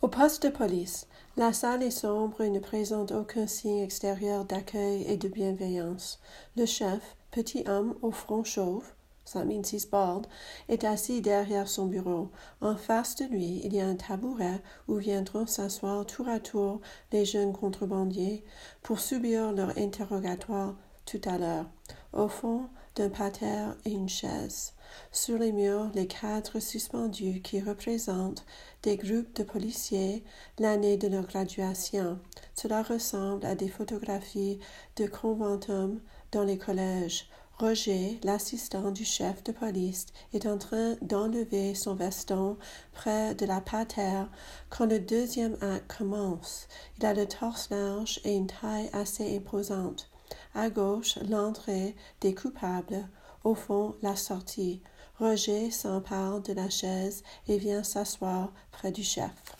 Au poste de police, la salle est sombre et ne présente aucun signe extérieur d'accueil et de bienveillance. Le chef, petit homme au front chauve, ça six bald, est assis derrière son bureau. En face de lui, il y a un tabouret où viendront s'asseoir tour à tour les jeunes contrebandiers pour subir leur interrogatoire tout à l'heure. Au fond d'un pater et une chaise. Sur les murs, les cadres suspendus qui représentent des groupes de policiers l'année de leur graduation. Cela ressemble à des photographies de conventum dans les collèges. Roger, l'assistant du chef de police, est en train d'enlever son veston près de la patère quand le deuxième acte commence. Il a le torse large et une taille assez imposante. À gauche, l'entrée des coupables. Au fond, la sortie. Roger s'empare de la chaise et vient s'asseoir près du chef.